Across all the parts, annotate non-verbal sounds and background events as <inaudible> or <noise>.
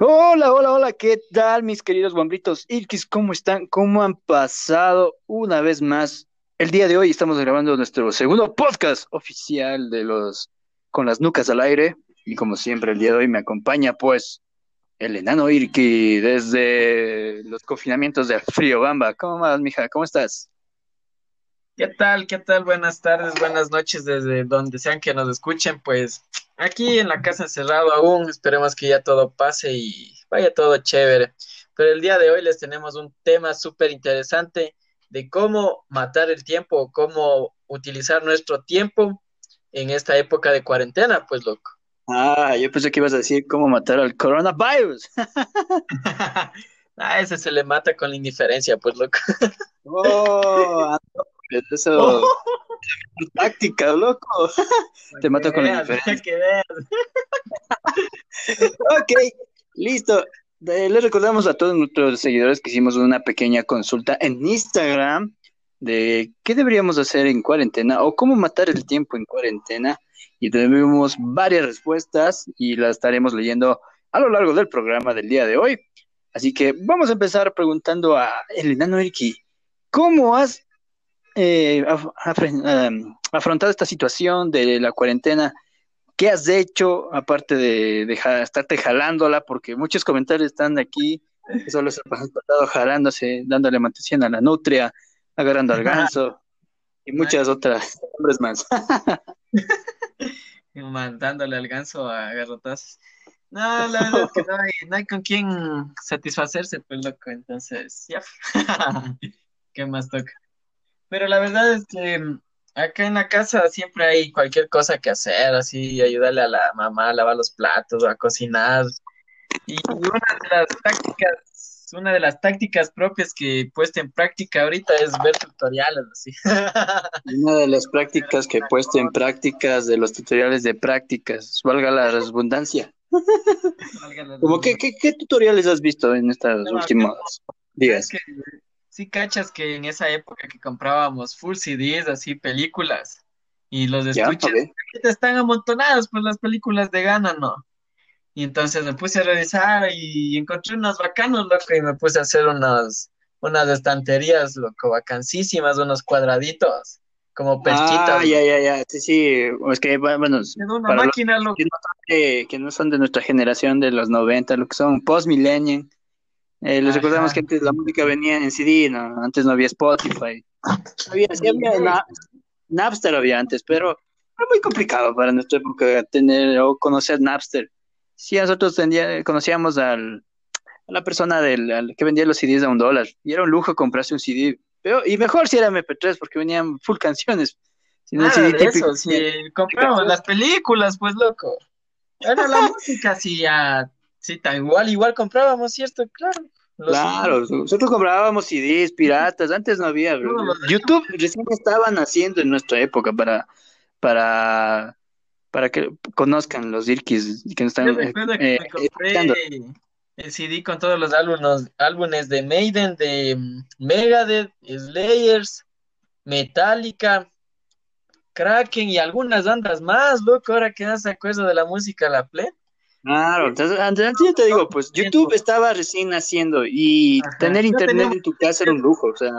Hola, hola, hola, ¿qué tal mis queridos bombritos Irkis? ¿Cómo están? ¿Cómo han pasado una vez más? El día de hoy estamos grabando nuestro segundo podcast oficial de los con las nucas al aire y como siempre el día de hoy me acompaña pues el enano Irki desde los confinamientos de Frío Bamba. ¿Cómo vas, mija? ¿Cómo estás? ¿Qué tal? ¿Qué tal? Buenas tardes, buenas noches desde donde sean que nos escuchen. Pues aquí en la casa encerrado aún, esperemos que ya todo pase y vaya todo chévere. Pero el día de hoy les tenemos un tema súper interesante de cómo matar el tiempo, cómo utilizar nuestro tiempo en esta época de cuarentena, pues loco. Ah, yo pensé que ibas a decir cómo matar al coronavirus. <laughs> ah, ese se le mata con la indiferencia, pues loco. <laughs> oh, <laughs> eso. táctica, loco. <laughs> Te mato con la diferencia. <laughs> ok, listo. Les recordamos a todos nuestros seguidores que hicimos una pequeña consulta en Instagram de qué deberíamos hacer en cuarentena o cómo matar el tiempo en cuarentena. Y tuvimos varias respuestas y las estaremos leyendo a lo largo del programa del día de hoy. Así que vamos a empezar preguntando a el enano ¿cómo has eh, em, afrontado esta situación de la cuarentena? ¿Qué has hecho aparte de, de estarte jalándola? Porque muchos comentarios están aquí, que solo se han pasado jalándose, dándole mantención a la nutria, agarrando al ganso y muchas otras hombres más. <laughs> Mandándole al ganso a garrotazos. No, <laughs> la verdad es que no hay, no hay con quién satisfacerse, pues loco, entonces, ya. <laughs> ¿Qué más toca? Pero la verdad es que mm, acá en la casa siempre hay cualquier cosa que hacer, así ayudarle a la mamá a lavar los platos o a cocinar. Y una de las tácticas, una de las tácticas propias que he puesto en práctica ahorita es ver tutoriales, así. <laughs> Una de las prácticas que he puesto en prácticas de los tutoriales de prácticas, valga la redundancia. Como que, ¿qué, tutoriales has visto en estas últimas días? Sí cachas que en esa época que comprábamos full CDs, así películas, y los estuches están amontonados, pues las películas de gana, ¿no? Y entonces me puse a revisar y encontré unos bacanos, loco, y me puse a hacer unas, unas estanterías, loco, vacancísimas, unos cuadraditos, como perchitas. Ah, ya, ya, ya, sí, sí, es que, bueno, para máquina, los que, no son de, nuestra generación de los 90, lo que son post-millennium, eh, les recordamos que antes la música venía en CD, ¿no? Antes no había Spotify. Había, sí había Napster había antes, pero era muy complicado para nuestra época tener o conocer Napster. Sí, nosotros conocíamos al, a la persona del, que vendía los CDs a un dólar y era un lujo comprarse un CD. Pero, y mejor si era MP3 porque venían full canciones. Si no, CD eso, si compramos las películas, pues loco. Era la <laughs> música, sí, ya Sí, tal igual, igual comprábamos, ¿cierto? Claro. Claro, nosotros comprábamos CDs piratas, antes no había. YouTube recién estaba naciendo en nuestra época para, para, para que conozcan los Irkis que nos están eh, eh, el CD con todos los álbumes, álbumes de Maiden, de Megadeth, Slayers, Metallica, Kraken y algunas bandas más, loco, ahora que no se acuerda de la música la play. Claro, entonces, antes yo te digo, pues YouTube estaba recién naciendo y tener internet en tu casa era un lujo, o sea,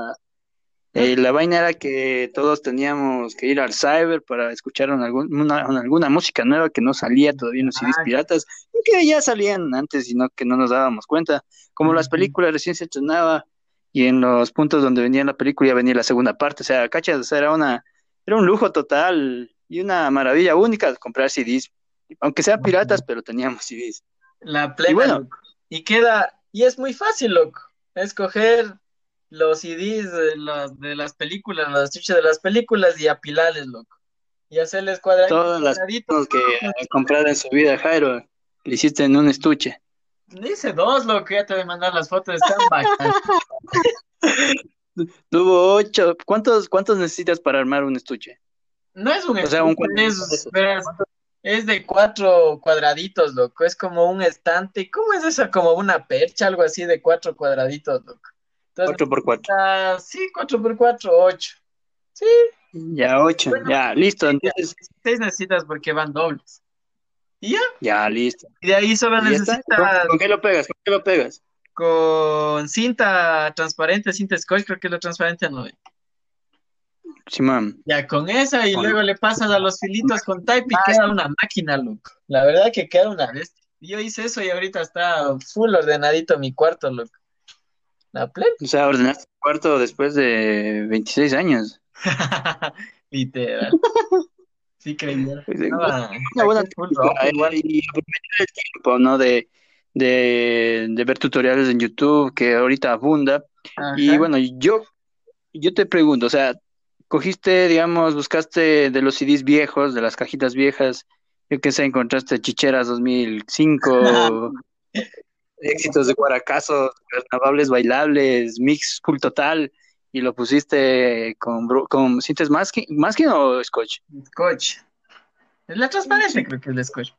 eh, la vaina era que todos teníamos que ir al cyber para escuchar una, alguna música nueva que no salía todavía en los CDs piratas, que ya salían antes, sino que no nos dábamos cuenta. Como las películas recién se estrenaba y en los puntos donde venía la película ya venía la segunda parte, o sea, cachas, era una, era un lujo total y una maravilla única comprar CDs aunque sean piratas, pero teníamos CDs. La plena, y bueno, y queda, y es muy fácil, loco, escoger los CDs de, las de las películas, los estuches de las películas y apilarles, loco. Y hacerles cuadraditos. Todas las que he comprado en su vida, Jairo, le hiciste en un estuche. Dice dos, loco, ya te voy a mandar las fotos, están bacanas. <laughs> Tuvo ocho. ¿Cuántos, ¿Cuántos necesitas para armar un estuche? No es un estuche, sea, un es, es de cuatro cuadraditos, loco. Es como un estante. ¿Cómo es eso? Como una percha, algo así de cuatro cuadraditos, loco. cuatro por cuatro. sí, cuatro por cuatro, ocho. Sí. Ya ocho, ya, listo. Entonces, seis necesitas porque van dobles. ¿Y ya? Ya, listo. Y de ahí solo necesitas... ¿Con, ¿Con, qué lo pegas? ¿Con qué lo pegas? Con cinta transparente, cinta scotch, creo que es lo transparente no. Ya con esa y luego le pasas a los filitos con type y queda una máquina, loco. La verdad que queda una vez. Yo hice eso y ahorita está full ordenadito mi cuarto, loco. La plena. O sea, ordenaste tu cuarto después de 26 años. <laughs> Literal. Sí, creía. Pues, una buena y aprovechar el tiempo, ¿no? De, de, de, ver tutoriales en YouTube, que ahorita abunda. Y bueno, yo, yo te pregunto, o sea, cogiste, digamos, buscaste de los CDs viejos, de las cajitas viejas, yo qué sé, encontraste Chicheras 2005, <laughs> éxitos de Guaracazo, carnavales bailables, mix full total, y lo pusiste con, con ¿sientes masking, masking o scotch? Scotch. Es la transparencia, creo que es el scotch.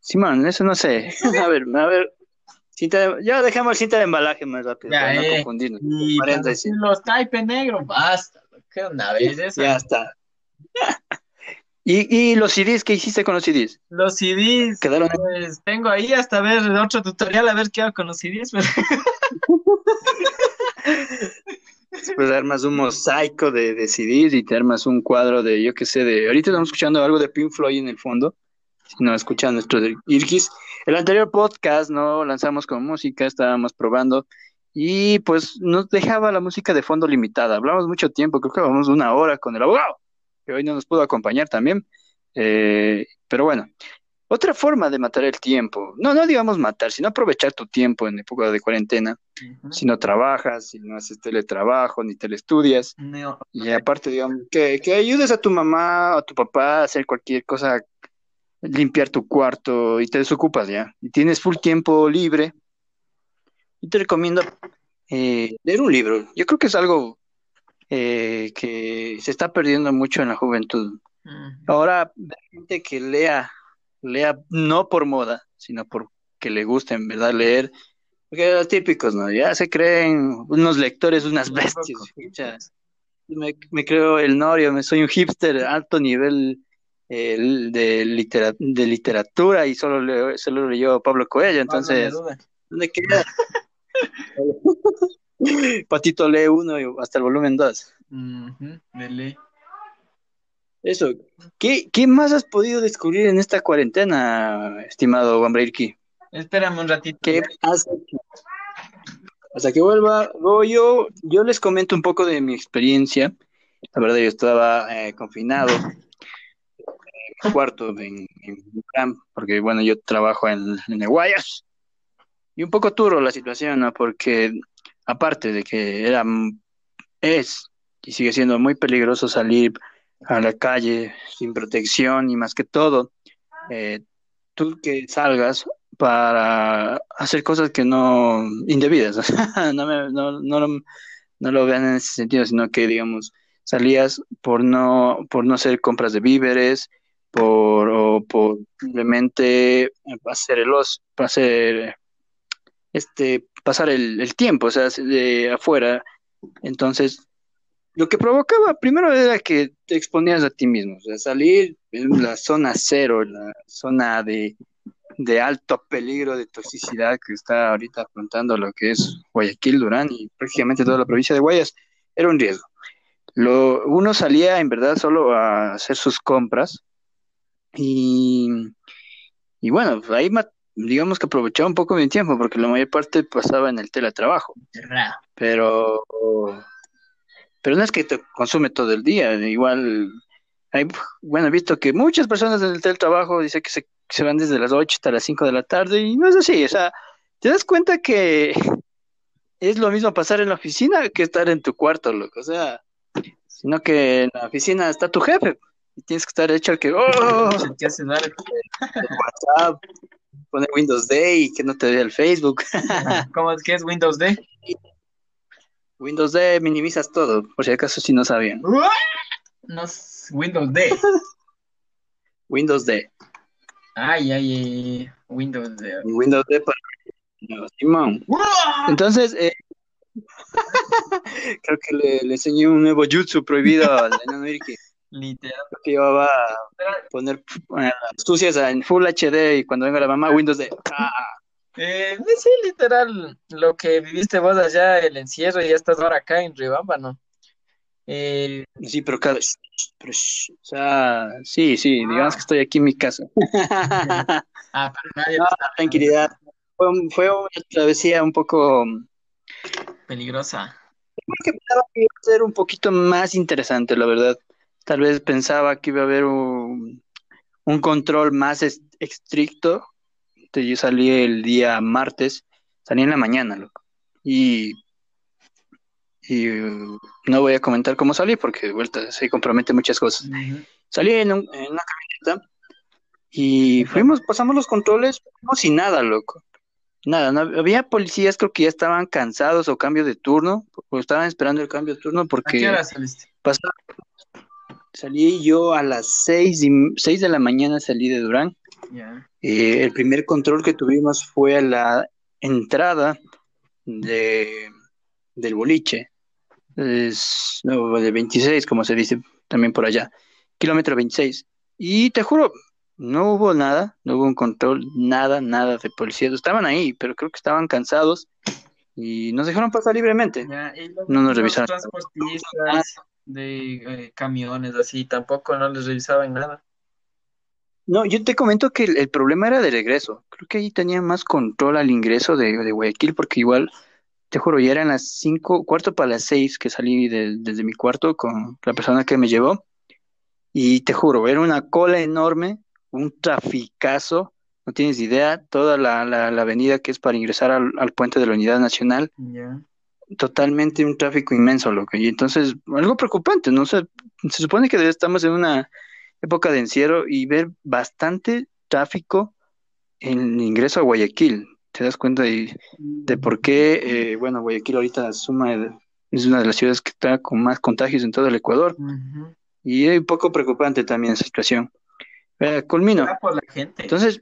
Simón, eso no sé. <laughs> a ver, a ver. Cinta ya dejamos cinta de embalaje más rápido, ya, para eh. no confundirnos. Y los type negro, basta. ¿Qué onda? ¿Ves eso? Ya está. <laughs> ¿Y, ¿Y los CDs? ¿Qué hiciste con los CDs? Los CDs, ¿Quedaron pues tengo ahí hasta ver otro tutorial a ver qué hago con los CDs. Pero... Después <laughs> armas un mosaico de, de, CDs y te armas un cuadro de, yo qué sé, de... Ahorita estamos escuchando algo de Pink Floyd en el fondo. Si no escuchan nuestro de Irgis. El anterior podcast, ¿no? Lanzamos con música, estábamos probando y pues nos dejaba la música de fondo limitada. Hablamos mucho tiempo, creo que hablamos una hora con el abogado, que hoy no nos pudo acompañar también. Eh, pero bueno, otra forma de matar el tiempo, no, no digamos matar, sino aprovechar tu tiempo en época de cuarentena, uh -huh. si no trabajas, si no haces teletrabajo, ni telestudias, no. y aparte, digamos, que, que ayudes a tu mamá o a tu papá a hacer cualquier cosa, limpiar tu cuarto y te desocupas ya, y tienes full tiempo libre, yo te recomiendo eh, leer un libro. Yo creo que es algo eh, que se está perdiendo mucho en la juventud. Uh -huh. Ahora, gente que lea, lea no por moda, sino porque le gusta en verdad leer. Porque los típicos, ¿no? Ya se creen unos lectores, unas bestias. Me, me, creo el norio, me soy un hipster alto nivel eh, de, litera, de literatura y solo, leo, solo leyó Pablo Coelho, entonces... ¿Dónde queda? <laughs> <laughs> Patito lee uno y hasta el volumen 2. Uh -huh, de ley. Eso. ¿Qué, ¿Qué más has podido descubrir en esta cuarentena, estimado Juan Breirki? Espérame un ratito. ¿Qué has hecho? Hasta que vuelva, yo, yo les comento un poco de mi experiencia. La verdad, yo estaba eh, confinado en mi cuarto en, en, porque bueno, yo trabajo en, en el Guayas. Y un poco duro la situación. Porque aparte de que era, es y sigue siendo muy peligroso salir a la calle sin protección y más que todo, eh, tú que salgas para hacer cosas que no indebidas, <laughs> no, me, no, no, no, lo vean en ese sentido, sino que digamos salías por no por no hacer compras de víveres, por o por simplemente hacer el oso, hacer este, pasar el, tiempo, o sea, de afuera. Entonces, lo que provocaba primero era que te exponías a ti mismo, o sea, salir en la zona cero, la zona de, de alto peligro de toxicidad que está ahorita afrontando lo que es Guayaquil, Durán y prácticamente toda la provincia de Guayas, era un riesgo. Lo, uno salía en verdad solo a hacer sus compras y, y bueno, ahí digamos que aprovechaba un poco mi tiempo porque la mayor parte pasaba en el teletrabajo. Pero pero no es que te consume todo el día, igual hay, bueno, he visto que muchas personas en el teletrabajo dicen que se, se van desde las 8 hasta las 5 de la tarde y no es así, o sea, te das cuenta que <laughs> es lo mismo pasar en la oficina que estar en tu cuarto, loco, o sea, sino que en la oficina está tu jefe y tienes que estar hecho al que, oh, <laughs> ¿qué hace <laughs> WhatsApp, poner Windows Day y que no te vea el Facebook. <laughs> ¿Cómo es que es Windows Day? Windows D minimizas todo, por si acaso si no sabían. No, Windows D. <laughs> Windows D. Ay, ay, ay, Windows D. Windows D para Simón. Entonces, eh, <laughs> Creo que le, le enseñé un nuevo jutsu prohibido a América. Literal. Creo que llevaba a poner eh, sucias en Full HD y cuando venga la mamá, Windows de. ¡Ah! Eh, sí, literal, lo que viviste vos allá, el encierro, y ya estás ahora acá en Ribamba, ¿no? Eh, Sí, pero cada vez. o sea, sí, sí, digamos que estoy aquí en mi casa. <laughs> ah, pero nadie No, tranquilidad. Fue, fue una travesía un poco. peligrosa. que pensaba que iba a ser un poquito más interesante, la verdad. Tal vez pensaba que iba a haber un, un control más es- estricto. Entonces, yo salí el día martes, salí en la mañana, loco. Y, y uh, no voy a comentar cómo salí porque de vuelta se compromete muchas cosas. Salí en, un- en una camioneta y fuimos, pasamos los controles, no sin nada, loco. Nada, no, había policías, creo que ya estaban cansados o cambio de turno, o estaban esperando el cambio de turno ¿A qué porque hora saliste? pasaba- salí yo a las seis, y, seis de la mañana, salí de Durán. Eh, el primer control que tuvimos fue a la entrada de, del boliche, es, no, de 26, como se dice también por allá, kilómetro 26. Y te juro, no hubo nada, no hubo un control, nada, nada de policías. Estaban ahí, pero creo que estaban cansados y nos dejaron pasar libremente. Ya, y los, No nos los revisaron. transportistas de eh, camiones así tampoco no les revisaban nada. No, yo te comento que el, el problema era de regreso. Creo que ahí tenía más control al ingreso de, de Guayaquil, porque igual, te juro, ya eran las cinco, cuarto para las seis que salí de- desde mi cuarto con la persona que me llevó. Y te juro, era una cola enorme, un traficazo, no tienes idea, toda la, la, la avenida que es para ingresar al, al puente de la Unidad Nacional, Ya. Totalmente un tráfico inmenso, loco. Y entonces, algo preocupante, ¿no? O sea, se supone que estamos en una época de encierro y ver bastante tráfico en el ingreso a Guayaquil. Te das cuenta de, de por qué, eh, bueno, Guayaquil ahorita suma de- es una de las ciudades que está con más contagios en todo el Ecuador. Y es un poco preocupante también esa situación. Eh, culmino. Por la gente. Entonces,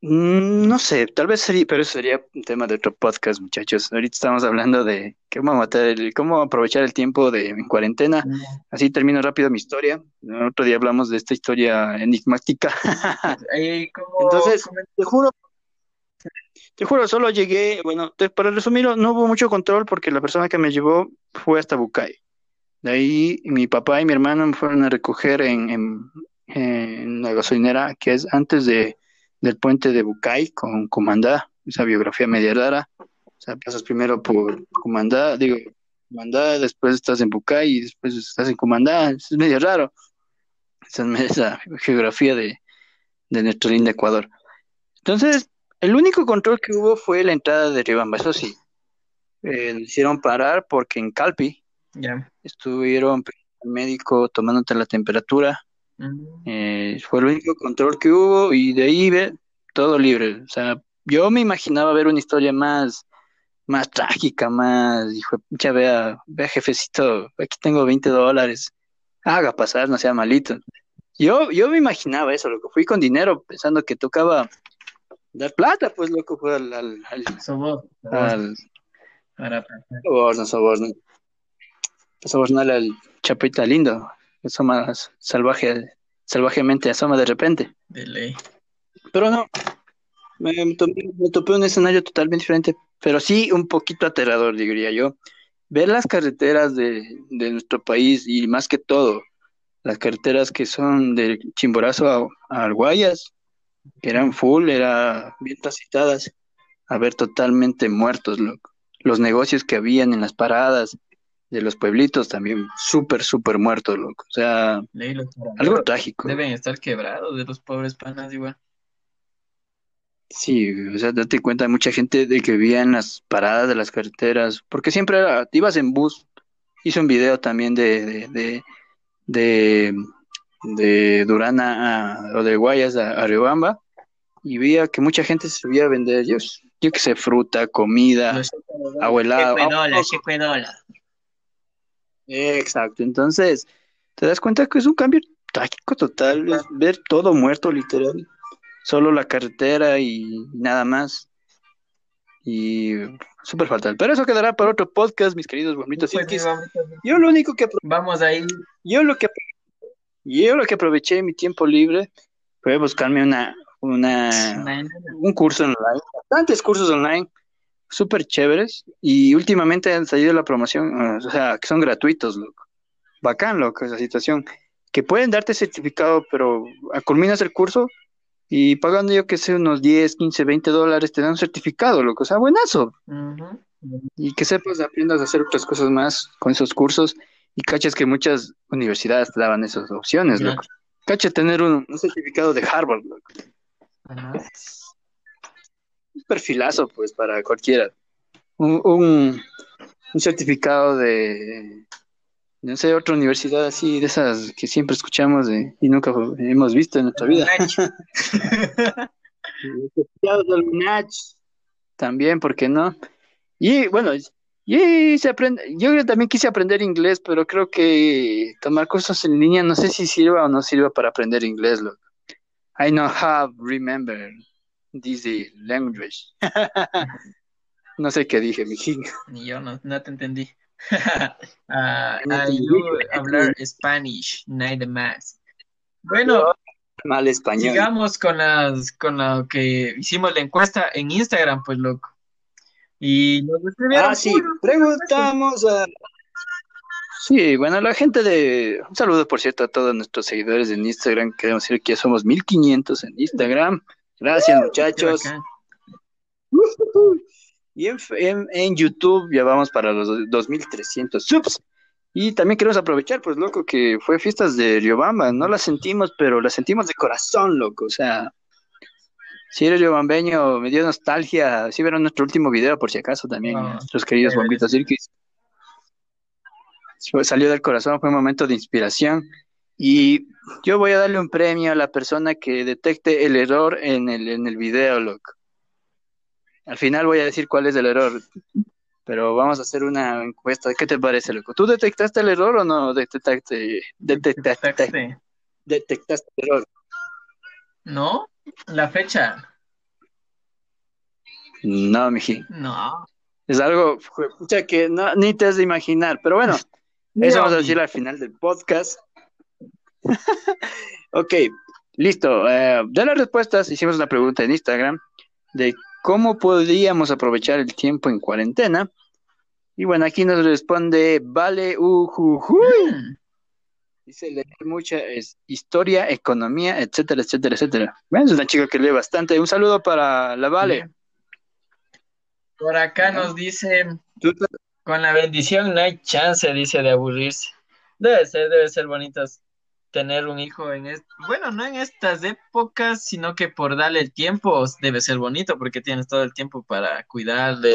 no sé, tal vez sería, pero eso sería un tema de otro podcast, muchachos. Ahorita estamos hablando de cómo matar el, cómo aprovechar el tiempo de en cuarentena. Ya. Así termino rápido mi historia. Otro día hablamos de esta historia enigmática. Como <laughs> Entonces, te juro, te juro, solo llegué, bueno, te- para resumirlo, no hubo mucho control porque la persona que me llevó fue hasta Bucay. De ahí mi papá y mi hermano me fueron a recoger en, en, en la gasolinera que es antes de, del puente de Bucay con Comandá, esa biografía media rara. O sea, pasas primero por Comandá, digo, Comandá, después estás en Bucay y después estás en Comandá. Es medio raro. Esa, esa geografía de, de nuestro lindo Ecuador. Entonces, el único control que hubo fue la entrada de Riobamba, eso sí. Eh, hicieron parar porque en Calpi estuvieron el médico tomándote la temperatura. Ujú. Eh, fue el único control que hubo y de ahí ve todo libre. O sea, yo me imaginaba ver una historia más, más trágica, más, dijo, ya vea, vea jefecito, aquí tengo 20 dólares, haga pasar, no sea malito. Yo, yo me imaginaba eso, loco, fui con dinero pensando que tocaba dar plata, pues loco, fue al, al, al, para soborno, soborno, sobornar al chapita lindo, asoma salvaje, salvajemente asoma de repente. de ley. Pero no, me, me topé, me topé un escenario totalmente diferente, pero sí un poquito aterrador, diría yo. Ver las carreteras de, de nuestro país y más que todo, las carreteras que son del Chimborazo a, a Arguayas, que eran full, eran bien transitadas, a ver totalmente muertos, loco. Los negocios que habían en las paradas de los pueblitos también súper, súper muertos, loco. O sea, algo trágico. deben estar quebrados de los pobres panas igual. Sí, o sea, date cuenta, hay mucha gente de que vivía en las paradas de las carreteras, porque siempre era, te ibas en bus. Hice un video también de, de, de, de, de Durán a- a- o de Guayas a, a Riobamba y veía que mucha gente se subía a vender, yo, yo qué sé, fruta, comida, checuedola. Exacto, entonces te das cuenta que es un cambio trágico total, es ver todo muerto literal, solo la carretera y nada más. y súper fatal. Pero eso quedará para otro podcast, mis queridos bombitos. Pues, Yo lo único que Vamos ahí. yo lo que yo lo que aproveché mi tiempo libre fue buscarme una una un curso online, bastantes cursos online súper chéveres y últimamente han salido la promoción, eh, o sea, que son gratuitos, loco. Bacán, loco, esa situación. Que pueden darte certificado, pero ah, culminas el curso y pagando yo que sé unos 10, 15, 20 dólares te dan un certificado, loco. O sea, buenazo. Y que sepas, aprendas a hacer otras cosas más con esos cursos y caches que muchas universidades te daban esas opciones, loco. Cacha tener un, un certificado de Harvard, loco. Un perfilazo, pues, para cualquiera. Un, un, un certificado de, no sé, otra universidad así, de esas que siempre escuchamos de- y nunca hemos visto en nuestra vida. <laughs> También, ¿por qué no? Y bueno, y se aprende, yo también quise aprender inglés, pero creo que tomar cursos en línea no sé si sirva o no sirva para aprender inglés. Loco. I know how remember this language. <laughs> no sé qué dije, mijín. Ni yo no, no te entendí. <laughs> No te I do hablar Spanish, nada más. Bueno, Mal español. sigamos con las con lo que hicimos la encuesta en Instagram, pues loco. Y nos Ah, sí, preguntamos a... Sí, bueno, la gente de... Un saludo, por cierto, a todos nuestros seguidores en Instagram. Queremos decir que ya somos 1500 en Instagram. Gracias, muchachos. <laughs> Y en, en- en YouTube ya vamos para los 2300 subs. Y también queremos aprovechar, pues, loco, que fue fiestas de Riobamba. No las sentimos, pero las sentimos de corazón, loco. O sea, si eres riobambeño, me dio nostalgia. Si vieron nuestro último video, por si acaso, también, Ah, nuestros queridos bombitos cirquis. Salió del corazón, fue un momento de inspiración. Y yo voy a darle un premio a la persona que detecte el error en el, en el video, loco. Al final voy a decir cuál es el error, pero vamos a hacer una encuesta. ¿Qué te parece, loco? ¿Tú detectaste el error o no detectaste, detectaste, detectaste el error? ¿No? La fecha. No, miji. No. Es algo que no, ni te has de imaginar, pero bueno, <laughs> eso vamos a decir al final del podcast. <laughs> ok, listo. eh, de las respuestas, hicimos una pregunta en Instagram de cómo podríamos aprovechar el tiempo en cuarentena. Y bueno, aquí nos responde Vale Ujujuy. Mm, Dice leer mucha es, historia, economía, etcétera, etcétera, etcétera. Bueno, es una chica que lee bastante. Un saludo para la Vale. Por acá nos dice, con la bendición no hay chance, dice, de aburrirse. Debe ser, debe ser bonito tener un hijo en est- bueno, no en estas épocas, sino que por darle el tiempo debe ser bonito porque tienes todo el tiempo para cuidarle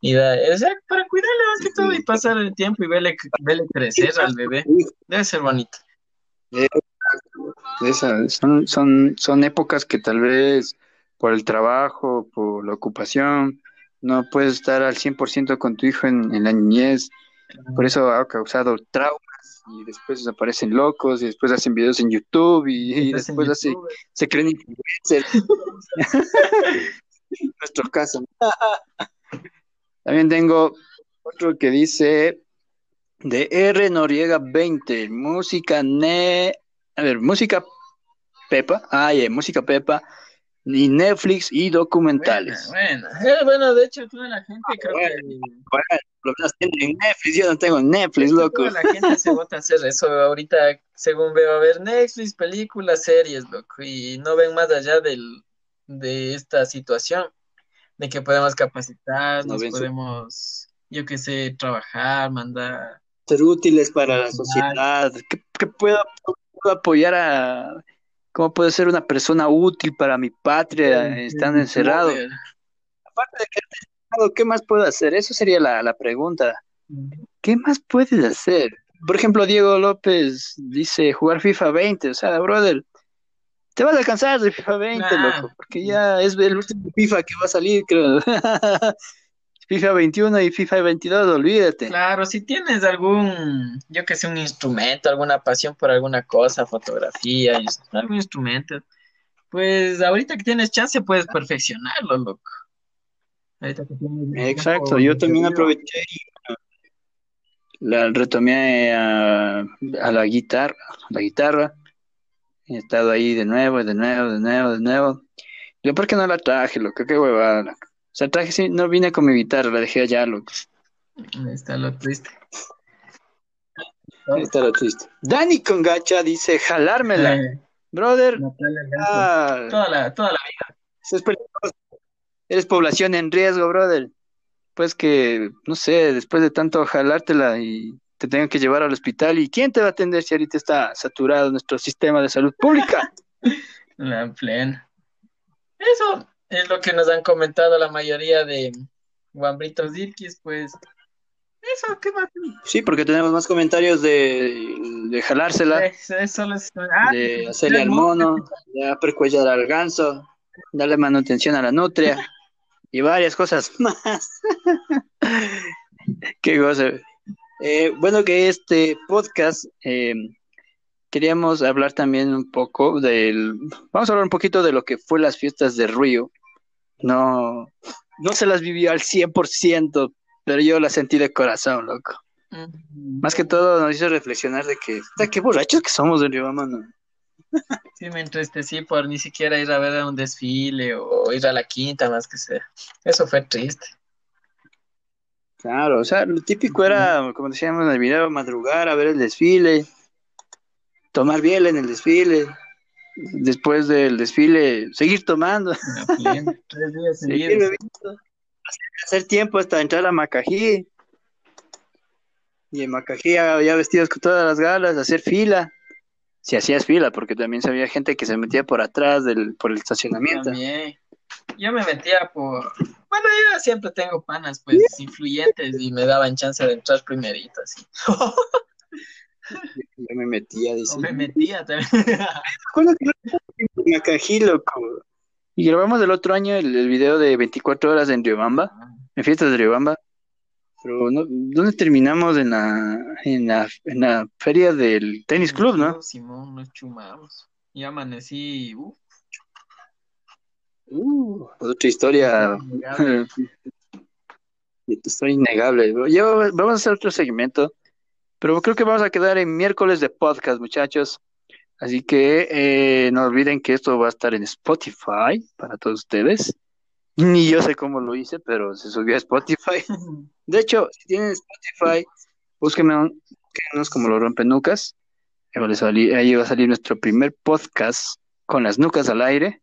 y da- o sea, para cuidarle más que todo y pasar el tiempo y verle, verle crecer al bebé. Debe ser bonito. Esas son, son, son épocas que tal vez por el trabajo, por la ocupación, no puedes estar al 100% con tu hijo en, en la niñez. Por eso ha causado traumas y después aparecen locos y después hacen videos en YouTube y, después hace- se creen influencers. <laughs> En nuestro caso. También tengo otro que dice de R Noriega 20, música ne... A ver, música Pepa, ah, yeah, música Pepa, y Netflix y documentales. Bueno, bueno. Eh, bueno, de hecho, toda la gente creo que Bueno, por lo menos tienen Netflix, yo no tengo Netflix, loco. Toda la gente se vota a hacer eso ahorita, según veo, a ver Netflix, películas, series, loco, y no ven más allá del, de esta situación, de que podemos capacitarnos, No ven podemos, yo qué sé, trabajar, mandar. Ser útiles para la sociedad, que, que pueda, pueda apoyar a... ¿Cómo puedo ser una persona útil para mi patria estando encerrado? Aparte de que encerrado, ¿qué más puedo hacer? Eso sería la, la pregunta. ¿Qué más puedes hacer? Por ejemplo, Diego López dice jugar FIFA 20, o sea, brother, te vas a cansar de FIFA 20, Nah. loco, porque ya es el último FIFA que va a salir, creo. <laughs> FIFA 21 y FIFA 22, olvídate. Claro, si tienes algún, yo que sé, un instrumento, alguna pasión por alguna cosa, fotografía, algún instrumento, pues ahorita que tienes chance puedes perfeccionarlo, loco. Exacto, yo también aproveché y la retomé a, a la guitarra, la guitarra. He estado ahí de nuevo, de nuevo, de nuevo, de nuevo. Yo, ¿por qué no la traje, loco? Qué huevada, loco. O sea, traje, sí, no vine con mi guitarra, la dejé allá, loco. Ahí está lo triste. Ahí está lo triste. Dani con gacha dice, jalármela. Eh, Brother, ah, toda, la, toda la vida. Eres población en riesgo, brother. Pues que, no sé, después de tanto jalártela y te tengan que llevar al hospital, ¿y quién te va a atender si ahorita está saturado nuestro sistema de salud pública? <laughs> La plena. Eso es lo que nos han comentado la mayoría de guambritos dirkis, pues eso, ¿qué más? Sí, porque tenemos más comentarios de, de jalársela, eso les... ah, de hacerle al mono, de apercuellar al ganso, darle manutención a la nutria y varias cosas más. <laughs> Qué goce. Eh, bueno, que este podcast eh, queríamos hablar también un poco del. Vamos a hablar un poquito de lo que fue las fiestas de Río. No, no se las vivió al 100%, pero yo las sentí de corazón, loco. Más que todo nos hizo reflexionar de que, de qué borrachos que somos de Río, mano. Sí, me entristecí por ni siquiera ir a ver un desfile o ir a la quinta, más que sea. Eso fue triste. Claro, o sea, lo típico era, como decíamos en el video, madrugar a ver el desfile, tomar biel en el desfile, después del desfile, seguir tomando, <laughs> Tres días seguir hacer tiempo hasta entrar a Macají. Y en Macají ya, ya vestidos con todas las galas, hacer fila. Si hacías fila, porque también se había gente que se metía por atrás del, por el estacionamiento. También. Yo me metía por. Bueno, yo siempre tengo panas, pues, influyentes y me daban chance de entrar primerito, así. <laughs> Yo me metía, dice. Me metía también. <laughs> acuerdo que loco. Y grabamos el otro año el, el video de 24 horas en Riobamba, en fiestas de Riobamba. Pero no, ¿dónde terminamos? En la, en la, en la feria del tenis club, ¿no? Simón, nos chumamos. Y amanecí. Uh, Uh, otra historia, historia <laughs> innegable. Yo, vamos a hacer otro segmento, pero creo que vamos a quedar en miércoles de podcast, muchachos. Así que eh, no olviden que esto va a estar en Spotify para todos ustedes. Ni yo sé cómo lo hice, pero se subió a Spotify. <laughs> De hecho, si tienen Spotify, búsquenme búsquennos como lo rompenucas. Ahí va a salir, ahí va a salir nuestro primer podcast con las nucas al aire.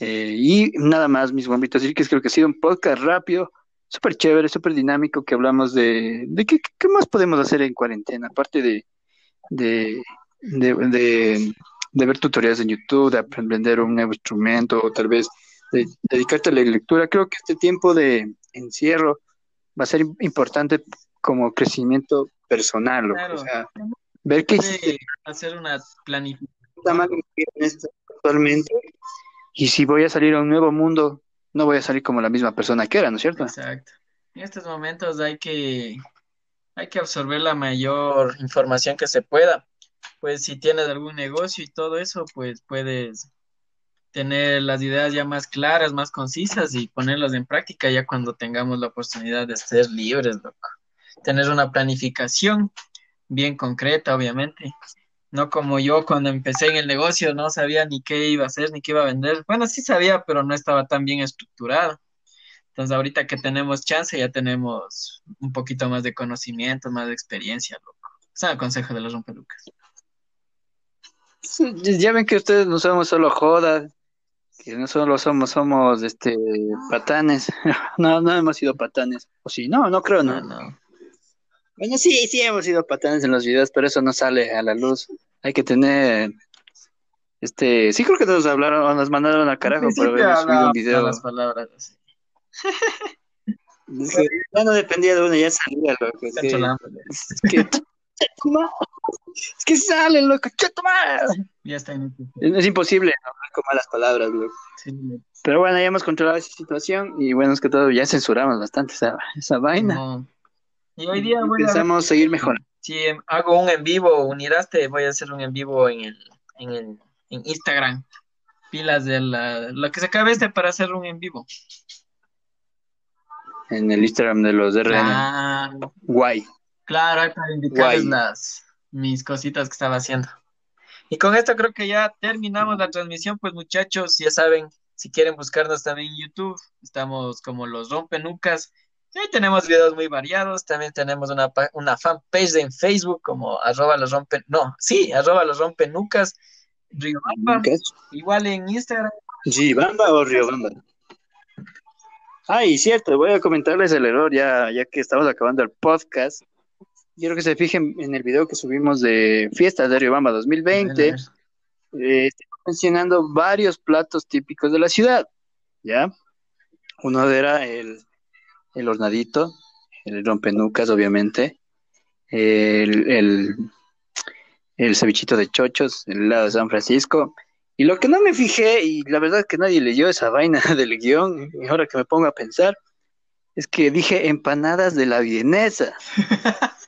Eh, y nada más, mis bombitos que creo que ha sido un podcast rápido, súper chévere, súper dinámico, que hablamos de, de qué, qué más podemos hacer en cuarentena, aparte de, de, de, de- de ver tutoriales en YouTube, de aprender un nuevo instrumento, o tal vez de dedicarte a la lectura. Creo que este tiempo de encierro va a ser im- importante como crecimiento personal. Claro. O sea, ver qué hiciste hacer una planificación. está mal actualmente. Y si voy a salir a un nuevo mundo, no voy a salir como la misma persona que era, ¿no es cierto? Exacto. En estos momentos hay que, hay que absorber la mayor información que se pueda. Pues si tienes algún negocio y todo eso, pues puedes tener las ideas ya más claras, más concisas y ponerlas en práctica ya cuando tengamos la oportunidad de ser libres, loco. Tener una planificación bien concreta, obviamente. No como yo cuando empecé en el negocio, no sabía ni qué iba a hacer, ni qué iba a vender. Bueno, sí sabía, pero no estaba tan bien estructurado. Entonces, ahorita que tenemos chance, ya tenemos un poquito más de conocimiento, más de experiencia, loco. Es el consejo de los rompelucas. Sí, Ya ven que ustedes no somos solo jodas, que no solo somos, somos este patanes. <laughs> No, no hemos sido patanes. O sí, no, no creo, No, no. no. Bueno, sí, sí hemos sido patanes en los videos, pero eso no sale a la luz. Hay que tener, este, sí creo que nos hablaron, nos mandaron al carajo por haber subido un video. las palabras así. Es que ya no dependía de uno, ya salía, loco. <laughs> Es que, es que, es que sale, loco. Ya está en Es, es imposible no hablar con malas palabras, loco. Sí, Pero bueno, ya hemos controlado esa situación y bueno, es que todo ya censuramos bastante esa, esa vaina. no. Y hoy día voy a seguir mejorando. si hago un en vivo, uniraste, voy a hacer un en vivo en el, en el, en Instagram. Pilas de la, lo que se acabe este para hacer un en vivo. en el Instagram de los RN. Claro, Guay. claro, hay para indicarles Guay. las mis cositas que estaba haciendo. Y con esto creo que ya terminamos la transmisión, pues muchachos, ya saben, si quieren buscarnos también en YouTube, estamos como los Rompenucas. Ahí tenemos videos muy variados, también tenemos una, una fanpage en Facebook como arroba los rompen, no, sí, arroba los rompenucas, Riobamba, igual en Instagram. ¿Gibamba o Riobamba? Ay, cierto, voy a comentarles el error ya, ya que estamos acabando el podcast. Quiero que se fijen en el video que subimos de Fiestas de Riobamba 2020. Eh, estamos mencionando varios platos típicos de la ciudad, ¿ya? Uno era el, el hornadito, el rompenucas, obviamente, el, el, el cevichito de chochos, el helado de San Francisco. Y lo que no me fijé, y la verdad que nadie leyó esa vaina <laughs> del guion, y ahora que me pongo a pensar, es que dije empanadas de la vienesa. <laughs>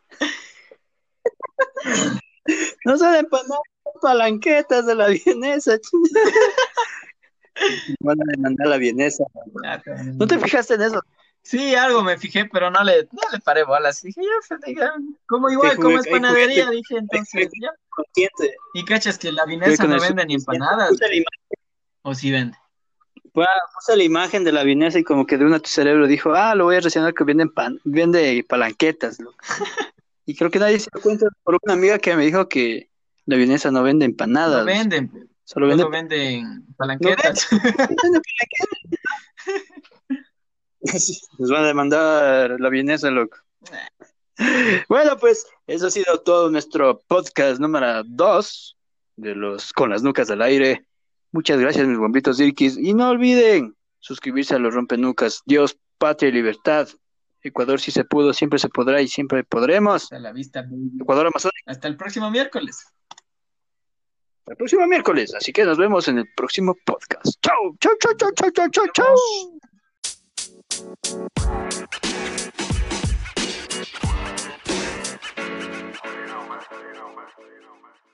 No son empanadas, palanquetas de la vienesa. <laughs> Van a demandar la vienesa. ¿No te fijaste en eso? Sí, algo me fijé, pero no le, no le paré bolas. Dije, ya, como igual, como es panadería, dije, entonces, ya. Consciente. Y cachas que la vinesa no vende ni empanadas, o si vende. puse puse la imagen de la vienesa y como que de una tu cerebro dijo, ah, lo voy a relacionar que venden pan, vende palanquetas. loco". <laughs> y creo que nadie se dio cuenta por una amiga que me dijo que la vienesa no vende empanadas. No venden, Solo vende solo venden palanquetas. <laughs> <laughs> Nos van a demandar la vienesa, loco. Bueno, pues eso ha sido todo nuestro podcast número 2 de los con las nucas al aire. Muchas gracias, mis bombitos Irquis. Y no olviden suscribirse a los rompenucas. Dios, patria y libertad. Ecuador si se pudo, siempre se podrá y siempre podremos. Hasta la vista. Ecuador Amazónico, Hasta el próximo miércoles. el próximo miércoles. Así que nos vemos en el próximo podcast. Chau, chau, chau, chau, chau, chau, chau, You know, man. You